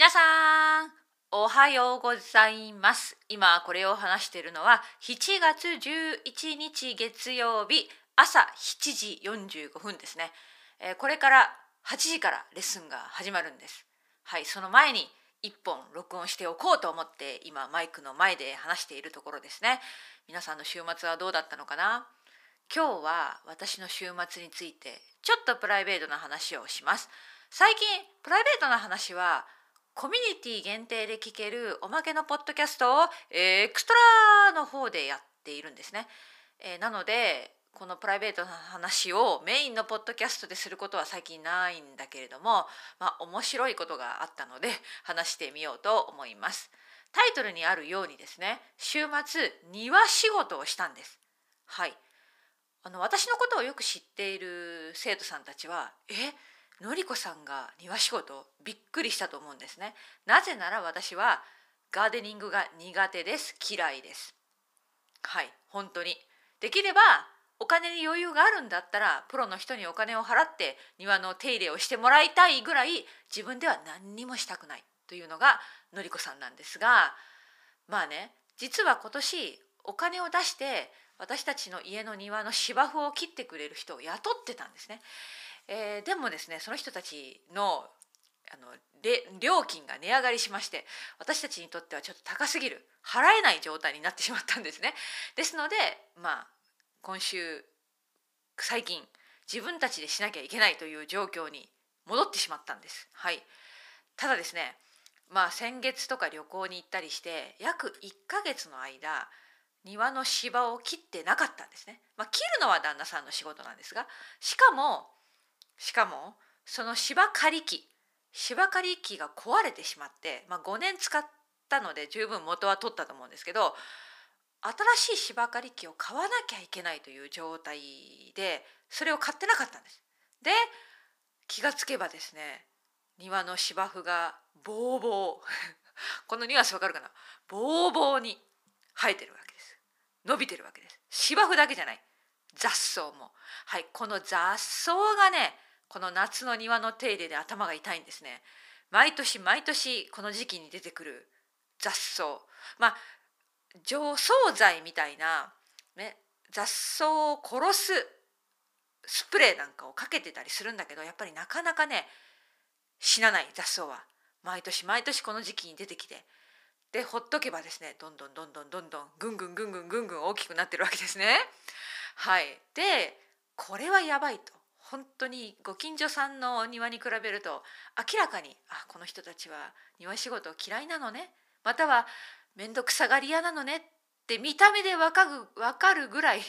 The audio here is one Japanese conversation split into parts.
皆さんおはようございます。今これを話しているのは7月11日月曜日朝7時45分ですね、えーこれから8時からレッスンが始まるんです。はいその前に1本録音しておこうと思って今マイクの前で話しているところですね。皆さんの週末はどうだったのかな？今日は私の週末についてちょっとプライベートな話をします。最近プライベートな話はコミュニティ限定で聞けるおまけのポッドキャストをエクストラの方でやっているんですね、えーなのでこのプライベートな話をメインのポッドキャストですることは最近ないんだけれどもまあ面白いことがあったので 話してみようと思います。タイトルにあるようにですね週末庭仕事をしたんです。はい。あの私のことをよく知っている生徒さんたちは「えのりこさんが庭仕事びっくりしたと思うんですね。なぜなら私はガーデニングが苦手です嫌いです。はい本当にできればお金に余裕があるんだったらプロの人にお金を払って庭の手入れをしてもらいたいぐらい自分では何にもしたくないというのがのりこさんなんですがまあね実は今年お金を出して私たちの家の庭の芝生を切ってくれる人を雇ってたんですね。えーでもですねその人たちのあのれ料金が値上がりしまして私たちにとってはちょっと高すぎる払えない状態になってしまったんですね。ですのでまあ今週最近自分たちでしなきゃいけないという状況に戻ってしまったんです。はい、ただですねまあ先月とか旅行に行ったりして約1ヶ月の間庭の芝を切ってなかったんですね。まあ、切るのは旦那さんの仕事なんですがしかもしかもその芝刈り機芝刈り機が壊れてしまって、まあ、5年使ったので十分元は取ったと思うんですけど新しい芝刈り機を買わなきゃいけないという状態でそれを買ってなかったんです。で気がつけばですね庭の芝生がボーボーこのニュアンスわかるかな？ボーボーに生えてるわけです。伸びてるわけです。芝生だけじゃない。雑草も。はいこの雑草がねこの夏の庭の手入れで頭が痛いんですね。毎年毎年この時期に出てくる雑草。まあ除草剤みたいな、ね、雑草を殺すスプレーなんかをかけてたりするんだけどやっぱりなかなかね死なない雑草は。毎年毎年この時期に出てきて。でほっとけばですねどんどんどんどんどんどんぐんぐんぐんぐんぐんぐん大きくなってるわけですね。はい、でこれはやばいと。本当にご近所さんのお庭に比べると明らかにあこの人たちは庭仕事嫌いなのね。または面倒くさがり屋なのね。って見た目でわかるわかるぐらい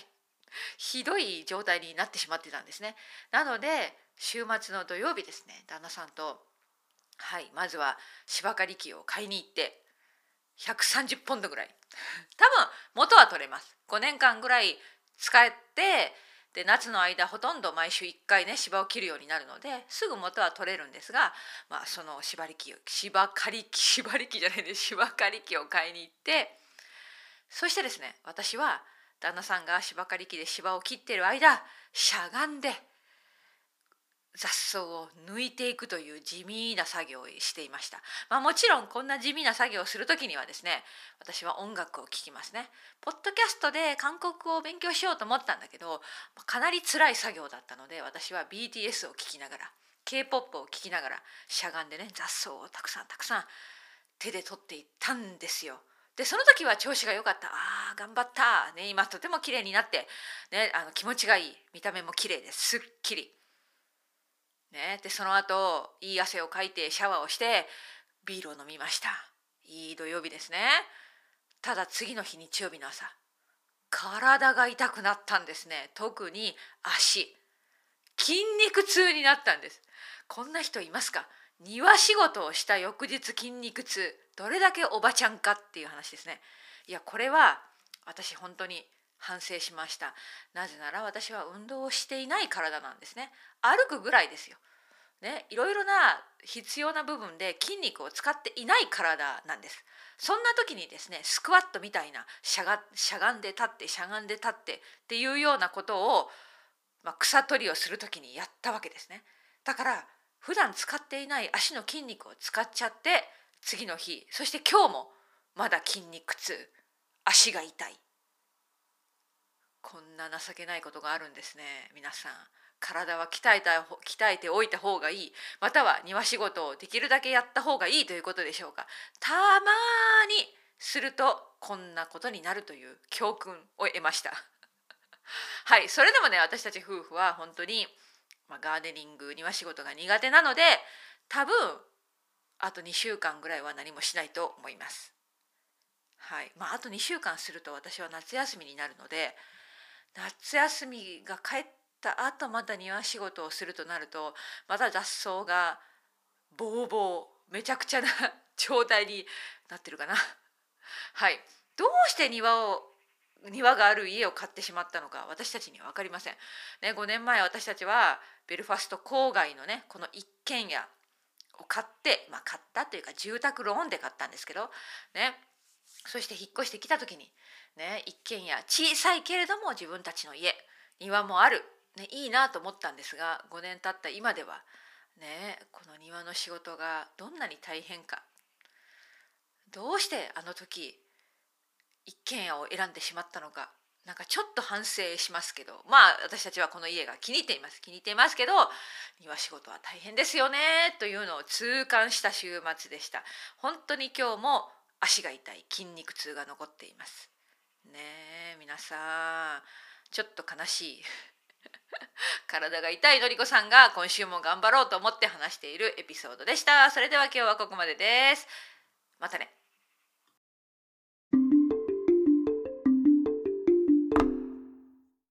ひどい状態になってしまってたんですね。なので週末の土曜日ですね旦那さんとはいまずは芝刈り機を買いに行って130ポンドぐらい。多分元は取れます。5年間ぐらい使ってで夏の間ほとんど毎週1回ね芝を切るようになるのですぐ元は取れるんですが、まあ、その芝り機芝刈り機芝 り機じゃないで芝刈り機を買いに行ってそしてですね私は旦那さんが芝刈り機で芝を切ってる間しゃがんで雑草を抜いていくという地味な作業をしていました。まあもちろんこんな地味な作業をする時にはですね私は音楽を聴きますね。ポッドキャストで韓国語を勉強しようと思ったんだけどかなり辛い作業だったので私は BTS を聴きながら K-POP を聴きながらしゃがんでね雑草をたくさんたくさん手で取っていったんですよ。でその時は調子が良かったあー頑張った、ね、今とても綺麗になって、ね、あの気持ちがいい見た目も綺麗ですっきり。ね、でその後いい汗をかいてシャワーをしてビールを飲みました。いい土曜日ですね。ただ次の日日曜日の朝体が痛くなったんですね。特に足。筋肉痛になったんです。こんな人いますか？庭仕事をした翌日筋肉痛。どれだけおばちゃんかっていう話ですね。いやこれは私本当に反省しました。なぜなら私は運動をしていない体なんですね。歩くぐらいですよ。ね、いろいろな必要な部分で筋肉を使っていない体なんです。そんな時にですねスクワットみたいなしゃがしゃがんで立ってしゃがんで立ってっていうようなことを、まあ、草取りをする時にやったわけですね。だから普段使っていない足の筋肉を使っちゃって次の日そして今日もまだ筋肉痛足が痛い。こんな情けないことがあるんですね。皆さん。体は鍛えた鍛えておいた方がいい。または庭仕事をできるだけやった方がいいということでしょうか。たまにするとこんなことになるという教訓を得ました。はい。それでもね私たち夫婦は本当に、まあ、ガーデニング庭仕事が苦手なので多分あと2週間ぐらいは何もしないと思います。はい。まああと2週間すると私は夏休みになるので夏休みが帰った後また庭仕事をするとなるとまた雑草がボーボーめちゃくちゃな状態になってるかな。はいどうして庭を庭がある家を買ってしまったのか私たちには分かりません。ね、5年前私たちはベルファスト郊外のねこの一軒家を買って、まあ、買ったというか住宅ローンで買ったんですけど、ね、そして引っ越してきた時にね、一軒家小さいけれども自分たちの家庭もある、ね、いいなと思ったんですが5年経った今では、ね、この庭の仕事がどんなに大変か。どうしてあの時一軒家を選んでしまったのか。なんかちょっと反省しますけど。まあ私たちはこの家が気に入っています。気に入っていますけど庭仕事は大変ですよねというのを痛感した週末でした。本当に今日も足が痛い筋肉痛が残っています。ねえ皆さんちょっと悲しい。体が痛いのりこさんが今週も頑張ろうと思って話しているエピソードでした。それでは今日はここまでです。またね。